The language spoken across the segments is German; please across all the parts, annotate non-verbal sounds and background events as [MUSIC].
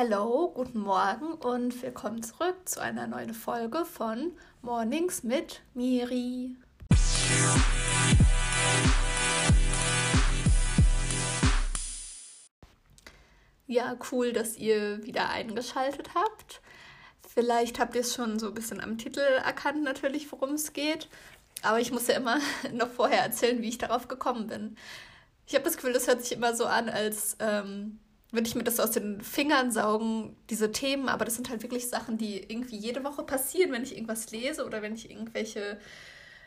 Hallo, guten Morgen und willkommen zurück zu einer neuen Folge von Mornings mit Miri. Ja, cool, dass ihr wieder eingeschaltet habt. Vielleicht habt ihr es schon so ein bisschen am Titel erkannt, natürlich, worum es geht. Aber ich muss ja immer [LAUGHS] noch vorher erzählen, wie ich darauf gekommen bin. Ich habe das Gefühl, das hört sich immer so an, als ähm, würde ich mir das aus den Fingern saugen, diese Themen. Aber das sind halt wirklich Sachen, die irgendwie jede Woche passieren, wenn ich irgendwas lese oder wenn ich irgendwelche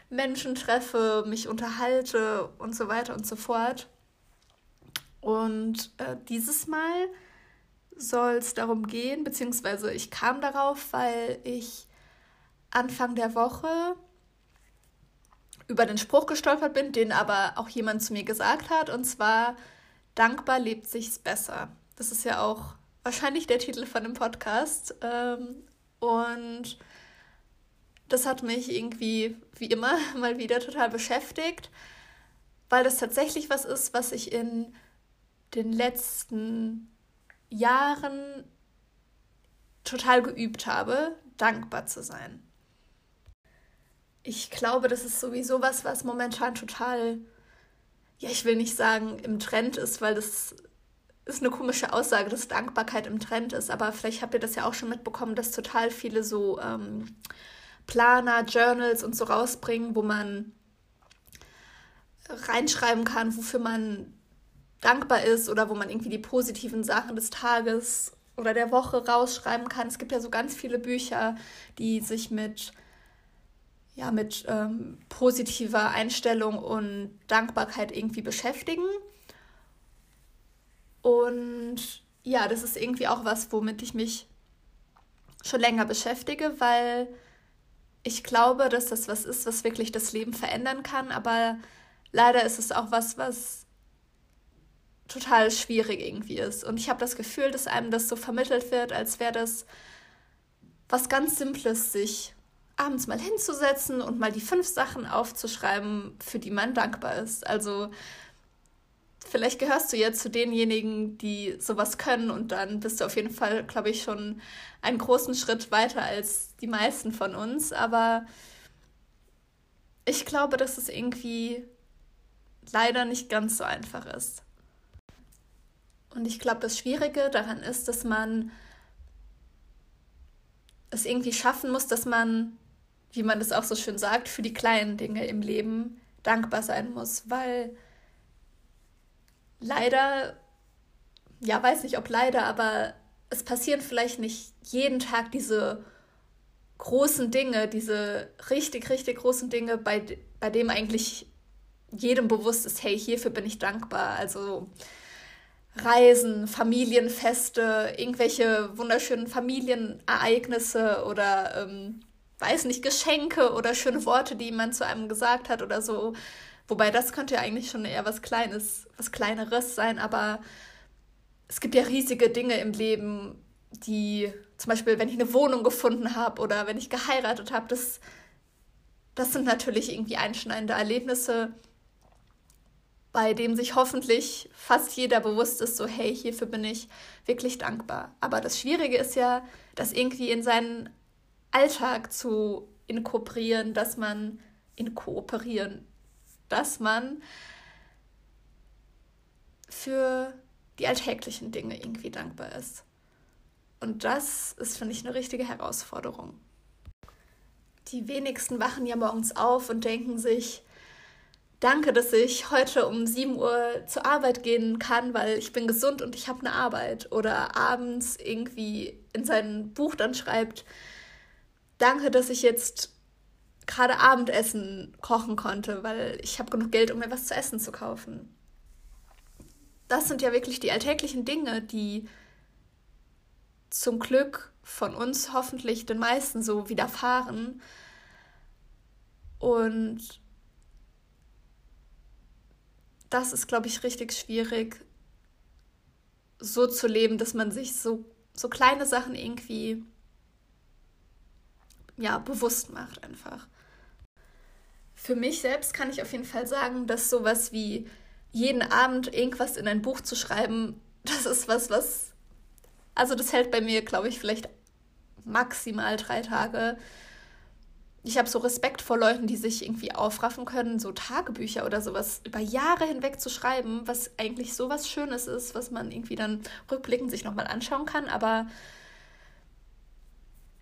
Menschen treffe, mich unterhalte und so weiter und so fort. Und äh, dieses Mal soll es darum gehen, beziehungsweise ich kam darauf, weil ich Anfang der Woche über den Spruch gestolpert bin, den aber auch jemand zu mir gesagt hat, und zwar dankbar lebt sich's besser. Das ist ja auch wahrscheinlich der Titel von dem Podcast. Ähm, und das hat mich irgendwie, wie immer, [LAUGHS] mal wieder total beschäftigt, weil das tatsächlich was ist, was ich in den letzten Jahren total geübt habe, dankbar zu sein. Ich glaube, das ist sowieso was, was momentan total, ja, ich will nicht sagen im Trend ist, weil das ist eine komische Aussage, dass Dankbarkeit im Trend ist, aber vielleicht habt ihr das ja auch schon mitbekommen, dass total viele so ähm, Planer, Journals und so rausbringen, wo man reinschreiben kann, wofür man dankbar ist oder wo man irgendwie die positiven Sachen des Tages oder der Woche rausschreiben kann. Es gibt ja so ganz viele Bücher, die sich mit, ja, mit ähm, positiver Einstellung und Dankbarkeit irgendwie beschäftigen. Und ja, das ist irgendwie auch was, womit ich mich schon länger beschäftige, weil ich glaube, dass das was ist, was wirklich das Leben verändern kann. Aber leider ist es auch was, was total schwierig irgendwie ist. Und ich habe das Gefühl, dass einem das so vermittelt wird, als wäre das was ganz Simples, sich abends mal hinzusetzen und mal die fünf Sachen aufzuschreiben, für die man dankbar ist. Also vielleicht gehörst du jetzt zu denjenigen, die sowas können und dann bist du auf jeden Fall, glaube ich, schon einen großen Schritt weiter als die meisten von uns. Aber ich glaube, dass es irgendwie leider nicht ganz so einfach ist. Und ich glaube, das Schwierige daran ist, dass man es irgendwie schaffen muss, dass man, wie man das auch so schön sagt, für die kleinen Dinge im Leben dankbar sein muss, weil leider, ja, weiß nicht, ob leider, aber es passieren vielleicht nicht jeden Tag diese großen Dinge, diese richtig, richtig großen Dinge, bei, bei dem eigentlich jedem bewusst ist, hey, hierfür bin ich dankbar. Also Reisen, Familienfeste, irgendwelche wunderschönen Familienereignisse oder ähm, weiß nicht, Geschenke oder schöne Worte, die man zu einem gesagt hat oder so. Wobei das könnte ja eigentlich schon eher was Kleines, was Kleineres sein, aber es gibt ja riesige Dinge im Leben, die zum Beispiel, wenn ich eine Wohnung gefunden habe oder wenn ich geheiratet habe, das, das sind natürlich irgendwie einschneidende Erlebnisse, bei dem sich hoffentlich fast jeder bewusst ist, so hey, hierfür bin ich wirklich dankbar. Aber das Schwierige ist ja, das irgendwie in seinen Alltag zu inkorporieren, dass man inkooperieren, dass man für die alltäglichen Dinge irgendwie dankbar ist. Und das ist, finde ich, eine richtige Herausforderung. Die wenigsten wachen ja morgens auf und denken sich, danke, dass ich heute um 7 Uhr zur Arbeit gehen kann, weil ich bin gesund und ich habe eine Arbeit. Oder abends irgendwie in sein Buch dann schreibt, danke, dass ich jetzt gerade Abendessen kochen konnte, weil ich habe genug Geld, um mir was zu essen zu kaufen. Das sind ja wirklich die alltäglichen Dinge, die zum Glück von uns hoffentlich den meisten so widerfahren. Und das ist, glaube ich, richtig schwierig, so zu leben, dass man sich so, so kleine Sachen irgendwie ja, bewusst macht einfach. Für mich selbst kann ich auf jeden Fall sagen, dass sowas wie jeden Abend irgendwas in ein Buch zu schreiben, [LAUGHS] das ist was, was Also das hält bei mir, glaube ich, vielleicht maximal drei Tage. Ich habe so Respekt vor Leuten, die sich irgendwie aufraffen können, so Tagebücher oder sowas über Jahre hinweg zu schreiben, was eigentlich so was Schönes ist, was man irgendwie dann rückblickend sich nochmal anschauen kann. Aber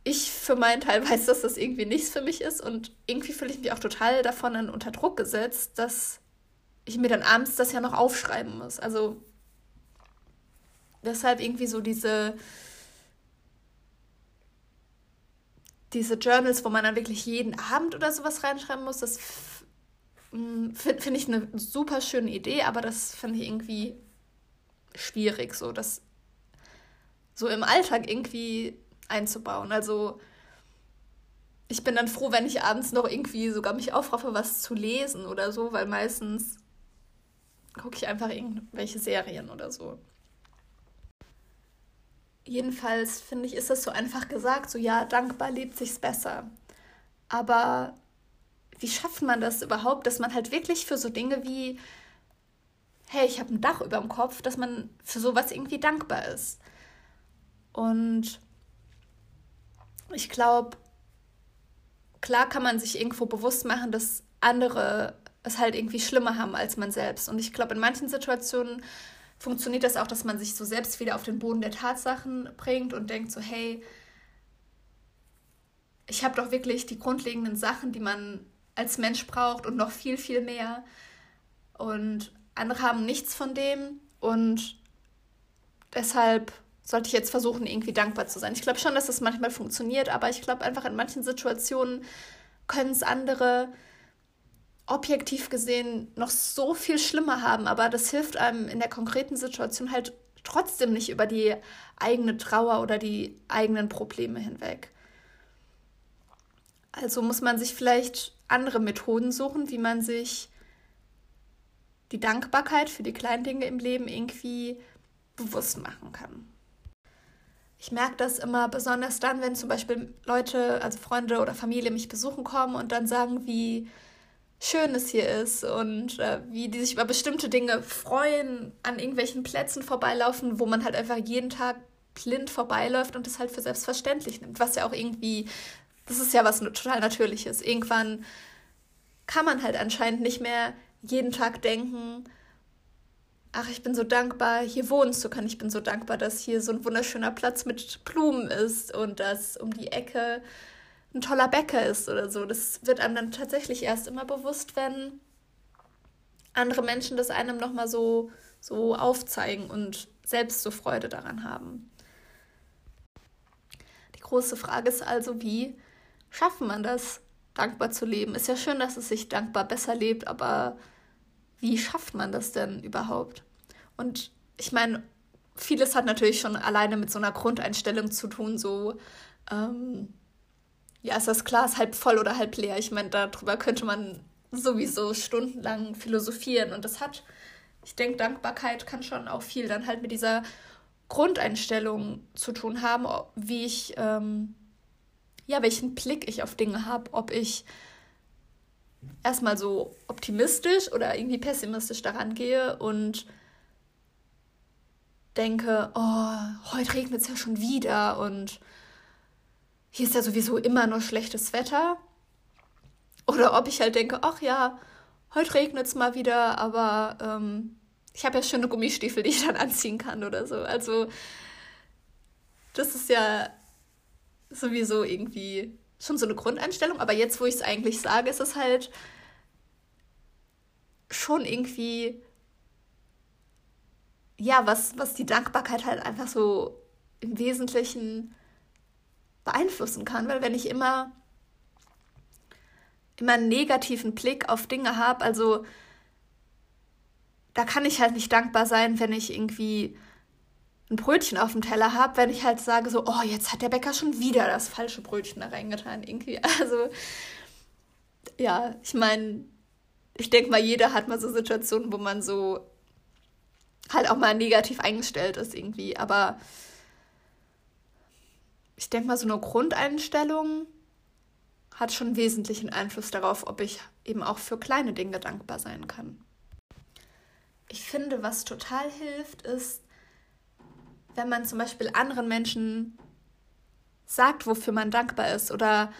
ich für meinen Teil [LAUGHS] weiß, dass das irgendwie nichts für mich ist und irgendwie fühle ich mich auch total davon dann unter Druck gesetzt, dass ich mir dann abends das ja noch aufschreiben muss. Also deshalb irgendwie so diese diese Journals, wo man dann wirklich jeden Abend oder sowas reinschreiben muss, das finde find ich eine super schöne Idee, aber das finde ich irgendwie schwierig, so das so im Alltag irgendwie einzubauen. Also ich bin dann froh, wenn ich abends noch irgendwie sogar mich aufraffe, was zu lesen oder so, weil meistens gucke ich einfach irgendwelche Serien oder so. Jedenfalls finde ich, ist das so einfach gesagt, so ja, dankbar lebt sich's besser. Aber wie schafft man das überhaupt, dass man halt wirklich für so Dinge wie, hey, ich habe ein Dach über dem Kopf, dass man für sowas irgendwie dankbar ist. Und ich glaube, klar kann man sich irgendwo bewusst machen, dass andere es halt irgendwie schlimmer haben als man selbst. Und ich glaube, in manchen Situationen funktioniert das auch, dass man sich so selbst wieder auf den Boden der Tatsachen bringt und denkt so, hey, ich habe doch wirklich die grundlegenden Sachen, die man als Mensch braucht und noch viel, viel mehr. Und andere haben nichts von dem und deshalb sollte ich jetzt versuchen, irgendwie dankbar zu sein. Ich glaube schon, dass das manchmal funktioniert, aber ich glaube einfach in manchen Situationen können es andere objektiv gesehen noch so viel schlimmer haben, aber das hilft einem in der konkreten Situation halt trotzdem nicht über die eigene Trauer oder die eigenen Probleme hinweg. Also muss man sich vielleicht andere Methoden suchen, wie man sich die Dankbarkeit für die kleinen Dinge im Leben irgendwie bewusst machen kann. Ich merke das immer besonders dann, wenn zum Beispiel Leute, also Freunde oder Familie mich besuchen kommen und dann sagen, wie schön es hier ist und äh, wie die sich über bestimmte Dinge freuen, an irgendwelchen Plätzen vorbeilaufen, wo man halt einfach jeden Tag blind vorbeiläuft und das halt für selbstverständlich nimmt, was ja auch irgendwie, das ist ja was total Natürliches. Irgendwann kann man halt anscheinend nicht mehr jeden Tag denken, ach, ich bin so dankbar, hier wohnen zu können. Ich bin so dankbar, dass hier so ein wunderschöner Platz mit Blumen ist und dass um die Ecke ein toller Bäcker ist oder so. Das wird einem dann tatsächlich erst immer bewusst, wenn andere Menschen das einem nochmal so, so aufzeigen und selbst so Freude daran haben. Die große Frage ist also, wie schafft man das, dankbar zu leben? Ist ja schön, dass es sich dankbar besser lebt, aber wie schafft man das denn überhaupt? Und ich meine, vieles hat natürlich schon alleine mit so einer Grundeinstellung zu tun, so, ähm, ja, ist das Glas halb voll oder halb leer? Ich meine, darüber könnte man sowieso stundenlang philosophieren und das hat, ich denke, Dankbarkeit kann schon auch viel dann halt mit dieser Grundeinstellung zu tun haben, wie ich, ähm, ja, welchen Blick ich auf Dinge habe, ob ich erstmal so optimistisch oder irgendwie pessimistisch daran gehe und denke, oh, heute regnet es ja schon wieder und hier ist ja sowieso immer nur schlechtes Wetter. Oder ob ich halt denke, ach ja, heute regnet es mal wieder, aber ähm, ich habe ja schöne Gummistiefel, die ich dann anziehen kann oder so. Also das ist ja sowieso irgendwie schon so eine Grundeinstellung, aber jetzt, wo ich es eigentlich sage, ist es halt schon irgendwie, ja, was, was die Dankbarkeit halt einfach so im Wesentlichen beeinflussen kann, weil wenn ich immer immer einen negativen Blick auf Dinge habe, also da kann ich halt nicht dankbar sein, wenn ich irgendwie ein Brötchen auf dem Teller habe, wenn ich halt sage so, oh, jetzt hat der Bäcker schon wieder das falsche Brötchen da reingetan, irgendwie. [LAUGHS] Also, ja, ich meine, ich denke mal, jeder hat mal so Situationen, wo man so halt auch mal negativ eingestellt ist irgendwie. Aber ich denke mal, so eine Grundeinstellung hat schon wesentlichen Einfluss darauf, ob ich eben auch für kleine Dinge dankbar sein kann. Ich finde, was total hilft, ist, wenn man zum Beispiel anderen Menschen sagt, wofür man dankbar ist oder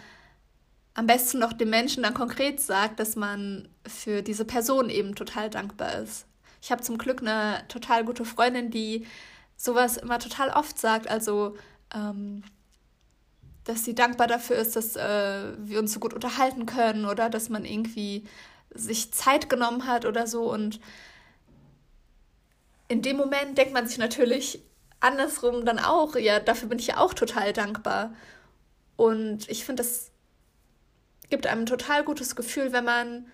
am besten noch dem Menschen dann konkret sagt, dass man für diese Person eben total dankbar ist. Ich habe zum Glück eine total gute Freundin, die sowas immer total oft sagt. Also, ähm, dass sie dankbar dafür ist, dass äh, wir uns so gut unterhalten können oder dass man irgendwie sich Zeit genommen hat oder so. Und in dem Moment denkt man sich natürlich andersrum dann auch, ja, dafür bin ich ja auch total dankbar. Und ich finde, das gibt einem ein total gutes Gefühl, wenn man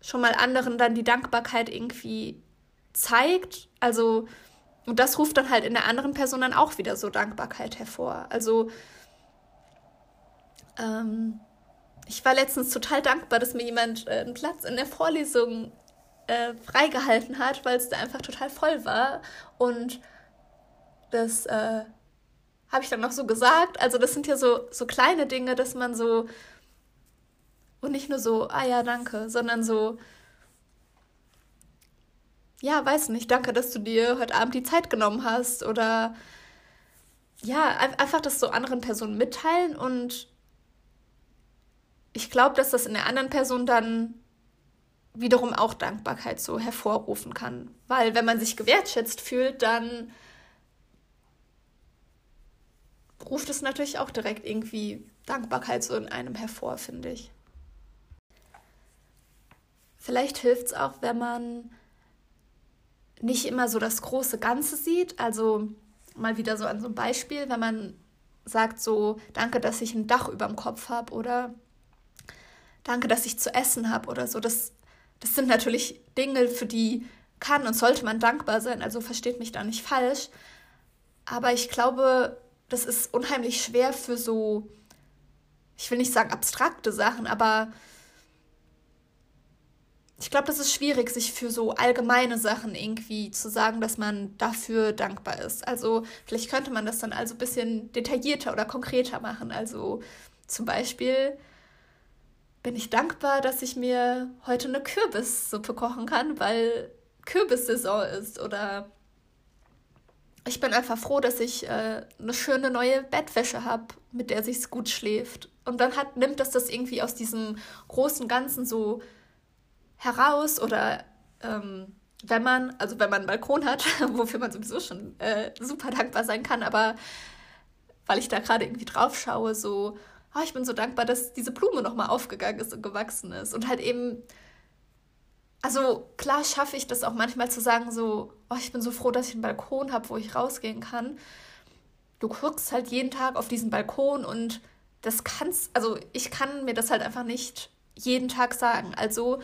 schon mal anderen dann die Dankbarkeit irgendwie zeigt. Also, und das ruft dann halt in der anderen Person dann auch wieder so Dankbarkeit hervor. Also, ähm, ich war letztens total dankbar, dass mir jemand äh, einen Platz in der Vorlesung äh, freigehalten hat, weil es da einfach total voll war. Und das äh, habe ich dann noch so gesagt. Also, das sind ja so, so kleine Dinge, dass man so und nicht nur so, ah ja, danke, sondern so, ja, weiß nicht, danke, dass du dir heute Abend die Zeit genommen hast. Oder ja, einfach das so anderen Personen mitteilen. Und ich glaube, dass das in der anderen Person dann wiederum auch Dankbarkeit so hervorrufen kann. Weil wenn man sich gewertschätzt fühlt, dann ruft es natürlich auch direkt irgendwie Dankbarkeit so in einem hervor, finde ich. Vielleicht hilft es auch, wenn man nicht immer so das große Ganze sieht. Also mal wieder so an so einem Beispiel, wenn man sagt so, danke, dass ich ein Dach über dem Kopf habe oder danke, dass ich zu essen habe oder so. Das, das sind natürlich Dinge, für die kann und sollte man dankbar sein. Also versteht mich da nicht falsch. Aber ich glaube, das ist unheimlich schwer für so, ich will nicht sagen abstrakte Sachen, aber ich glaube, das ist schwierig, sich für so allgemeine Sachen irgendwie zu sagen, dass man dafür dankbar ist. Also vielleicht könnte man das dann also ein bisschen detaillierter oder konkreter machen. Also zum Beispiel bin ich dankbar, dass ich mir heute eine Kürbissuppe kochen kann, weil Kürbissaison ist. Oder ich bin einfach froh, dass ich äh, eine schöne neue Bettwäsche habe, mit der sich gut schläft. Und dann hat, nimmt das das irgendwie aus diesem großen Ganzen so heraus oder ähm, wenn man, also wenn man einen Balkon hat, [LAUGHS] wofür man sowieso schon äh, super dankbar sein kann, aber weil ich da gerade irgendwie drauf schaue, so, oh, ich bin so dankbar, dass diese Blume nochmal aufgegangen ist und gewachsen ist. Und halt eben, also klar schaffe ich das auch manchmal zu sagen, so, oh, ich bin so froh, dass ich einen Balkon habe, wo ich rausgehen kann. Du guckst halt jeden Tag auf diesen Balkon und das kannst, also ich kann mir das halt einfach nicht jeden Tag sagen. Also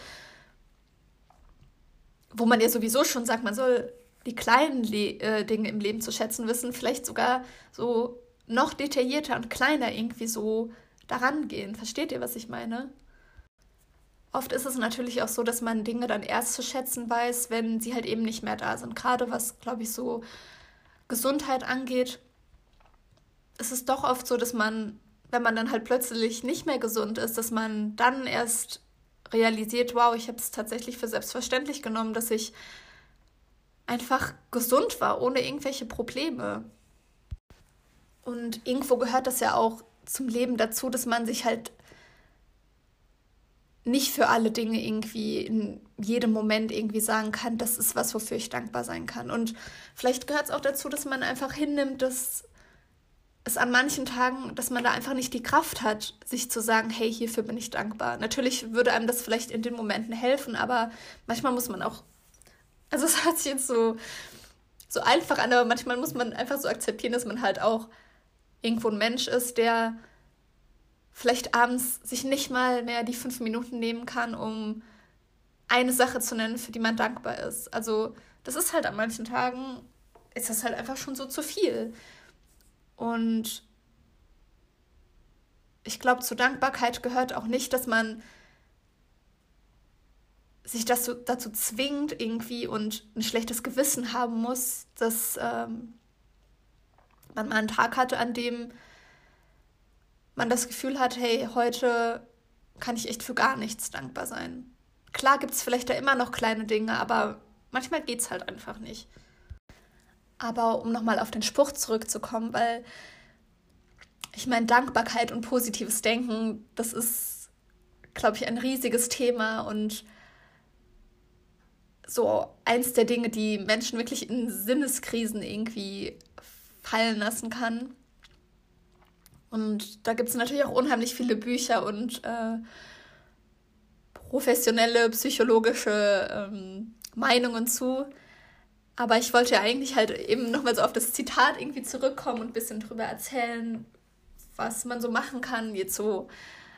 wo man ja sowieso schon sagt, man soll die kleinen Le äh, Dinge im Leben zu schätzen wissen, vielleicht sogar so noch detaillierter und kleiner irgendwie so daran gehen. Versteht ihr, was ich meine? Oft ist es natürlich auch so, dass man Dinge dann erst zu schätzen weiß, wenn sie halt eben nicht mehr da sind. Gerade was, glaube ich, so Gesundheit angeht, ist es doch oft so, dass man, wenn man dann halt plötzlich nicht mehr gesund ist, dass man dann erst realisiert, wow, ich habe es tatsächlich für selbstverständlich genommen, dass ich einfach gesund war, ohne irgendwelche Probleme. Und irgendwo gehört das ja auch zum Leben dazu, dass man sich halt nicht für alle Dinge irgendwie in jedem Moment irgendwie sagen kann, das ist was, wofür ich dankbar sein kann. Und vielleicht gehört es auch dazu, dass man einfach hinnimmt, dass es an manchen Tagen, dass man da einfach nicht die Kraft hat, sich zu sagen, hey, hierfür bin ich dankbar. Natürlich würde einem das vielleicht in den Momenten helfen, aber manchmal muss man auch, also es hört sich jetzt so, so einfach an, aber manchmal muss man einfach so akzeptieren, dass man halt auch irgendwo ein Mensch ist, der vielleicht abends sich nicht mal mehr die fünf Minuten nehmen kann, um eine Sache zu nennen, für die man dankbar ist. Also das ist halt an manchen Tagen, ist das halt einfach schon so zu viel. Und ich glaube, zur Dankbarkeit gehört auch nicht, dass man sich das so, dazu zwingt irgendwie und ein schlechtes Gewissen haben muss, dass ähm, man mal einen Tag hatte, an dem man das Gefühl hat, hey, heute kann ich echt für gar nichts dankbar sein. Klar gibt es vielleicht da immer noch kleine Dinge, aber manchmal geht es halt einfach nicht. Aber um nochmal auf den Spruch zurückzukommen, weil ich meine, Dankbarkeit und positives Denken, das ist, glaube ich, ein riesiges Thema und so eins der Dinge, die Menschen wirklich in Sinneskrisen irgendwie fallen lassen kann. Und da gibt es natürlich auch unheimlich viele Bücher und äh, professionelle psychologische ähm, Meinungen zu. Aber ich wollte ja eigentlich halt eben nochmal so auf das Zitat irgendwie zurückkommen und ein bisschen drüber erzählen, was man so machen kann, jetzt so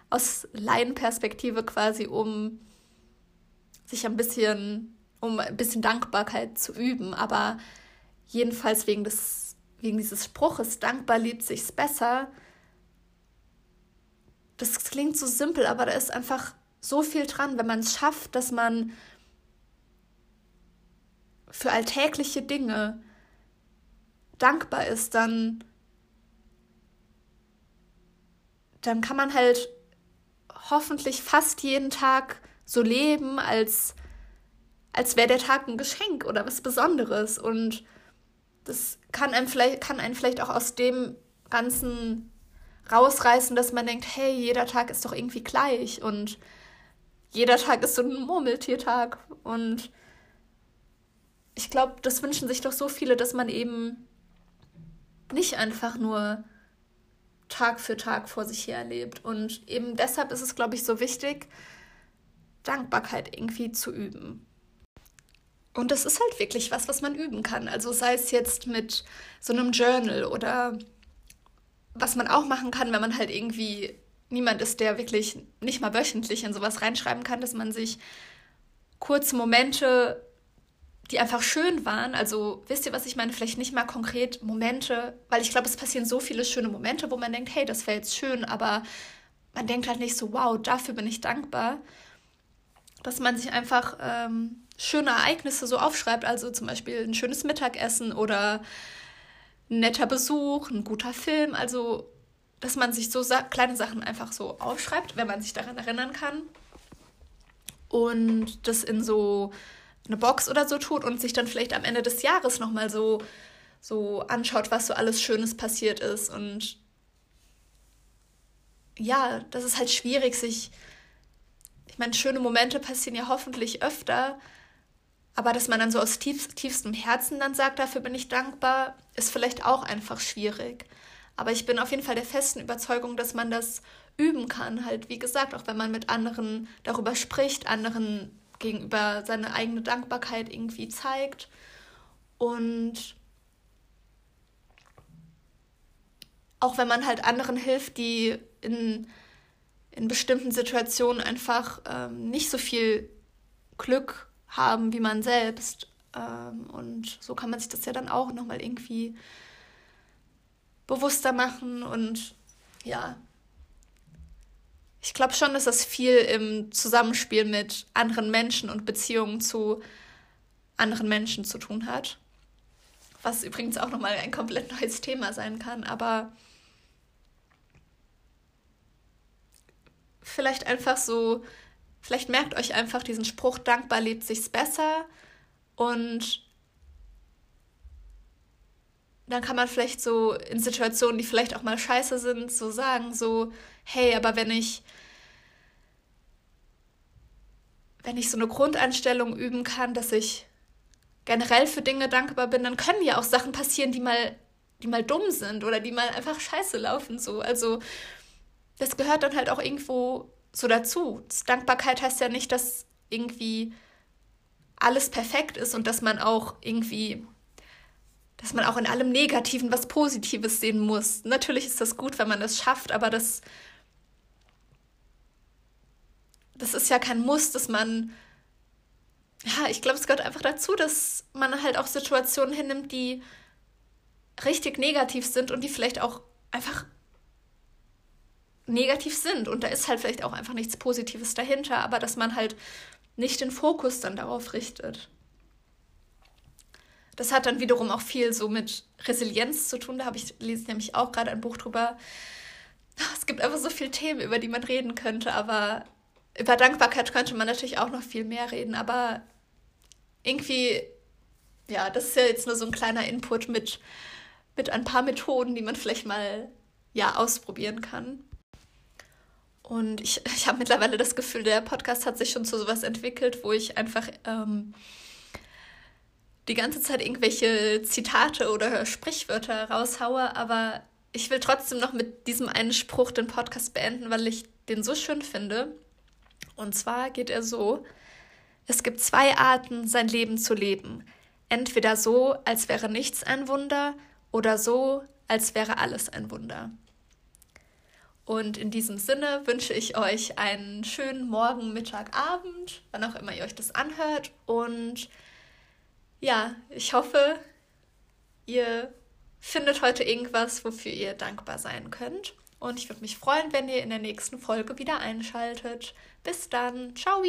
aus Laienperspektive quasi, um sich ein bisschen, um ein bisschen Dankbarkeit zu üben. Aber jedenfalls wegen des, wegen dieses Spruches, dankbar liebt sich's besser. Das klingt so simpel, aber da ist einfach so viel dran, wenn man es schafft, dass man für alltägliche Dinge dankbar ist, dann, dann kann man halt hoffentlich fast jeden Tag so leben, als, als wäre der Tag ein Geschenk oder was Besonderes. Und das kann einem vielleicht, kann einen vielleicht auch aus dem Ganzen rausreißen, dass man denkt, hey, jeder Tag ist doch irgendwie gleich und jeder Tag ist so ein Murmeltiertag. Und ich glaube, das wünschen sich doch so viele, dass man eben nicht einfach nur Tag für Tag vor sich her erlebt. Und eben deshalb ist es, glaube ich, so wichtig, Dankbarkeit irgendwie zu üben. Und das ist halt wirklich was, was man üben kann. Also sei es jetzt mit so einem Journal oder was man auch machen kann, wenn man halt irgendwie niemand ist, der wirklich nicht mal wöchentlich in sowas reinschreiben kann, dass man sich kurze Momente, die einfach schön waren, also wisst ihr, was ich meine? Vielleicht nicht mal konkret Momente, weil ich glaube, es passieren so viele schöne Momente, wo man denkt, hey, das wäre jetzt schön, aber man denkt halt nicht so, wow, dafür bin ich dankbar, dass man sich einfach ähm, schöne Ereignisse so aufschreibt, also zum Beispiel ein schönes Mittagessen oder ein netter Besuch, ein guter Film, also dass man sich so sa kleine Sachen einfach so aufschreibt, wenn man sich daran erinnern kann. Und das in so eine Box oder so tut und sich dann vielleicht am Ende des Jahres nochmal so, so anschaut, was so alles Schönes passiert ist. Und ja, das ist halt schwierig, sich. Ich meine, schöne Momente passieren ja hoffentlich öfter, aber dass man dann so aus tief, tiefstem Herzen dann sagt, dafür bin ich dankbar, ist vielleicht auch einfach schwierig. Aber ich bin auf jeden Fall der festen Überzeugung, dass man das üben kann. Halt, wie gesagt, auch wenn man mit anderen darüber spricht, anderen gegenüber seine eigene Dankbarkeit irgendwie zeigt. Und auch wenn man halt anderen hilft, die in, in bestimmten Situationen einfach ähm, nicht so viel Glück haben wie man selbst. Ähm, und so kann man sich das ja dann auch nochmal irgendwie bewusster machen und ja. Ich glaube schon, dass das viel im Zusammenspiel mit anderen Menschen und Beziehungen zu anderen Menschen zu tun hat. Was übrigens auch nochmal ein komplett neues Thema sein kann, aber vielleicht einfach so, vielleicht merkt euch einfach diesen Spruch, dankbar lebt sich's besser und dann kann man vielleicht so in Situationen, die vielleicht auch mal scheiße sind, so sagen, so, hey, aber wenn ich, wenn ich so eine Grundeinstellung üben kann, dass ich generell für Dinge dankbar bin, dann können ja auch Sachen passieren, die mal, die mal dumm sind oder die mal einfach scheiße laufen, so. Also, das gehört dann halt auch irgendwo so dazu. Dankbarkeit heißt ja nicht, dass irgendwie alles perfekt ist und dass man auch irgendwie dass man auch in allem Negativen was Positives sehen muss. Natürlich ist das gut, wenn man das schafft, aber das, das ist ja kein Muss, dass man, ja, ich glaube, es gehört einfach dazu, dass man halt auch Situationen hinnimmt, die richtig negativ sind und die vielleicht auch einfach negativ sind. Und da ist halt vielleicht auch einfach nichts Positives dahinter, aber dass man halt nicht den Fokus dann darauf richtet das hat dann wiederum auch viel so mit Resilienz zu tun. Da habe ich lese nämlich auch gerade ein Buch drüber. Es gibt einfach so viele Themen, über die man reden könnte, aber über Dankbarkeit könnte man natürlich auch noch viel mehr reden. Aber irgendwie ja, das ist ja jetzt nur so ein kleiner Input mit, mit ein paar Methoden, die man vielleicht mal ja, ausprobieren kann. Und ich, [LAUGHS] ich habe mittlerweile das Gefühl, der Podcast hat sich schon zu sowas entwickelt, wo ich einfach ähm, die ganze Zeit irgendwelche Zitate oder Sprichwörter raushaue, aber ich will trotzdem noch mit diesem einen Spruch den Podcast beenden, weil ich den so schön finde. Und zwar geht er so, es gibt zwei Arten, sein Leben zu leben. Entweder so, als wäre nichts ein Wunder, oder so, als wäre alles ein Wunder. Und in diesem Sinne wünsche ich euch einen schönen Morgen, Mittag, Abend, wann auch immer ihr euch das anhört. Und ja, ich hoffe, ihr findet heute irgendwas, wofür ihr dankbar sein könnt. Und ich würde mich freuen, wenn ihr in der nächsten Folge wieder einschaltet. Bis dann. Ciao.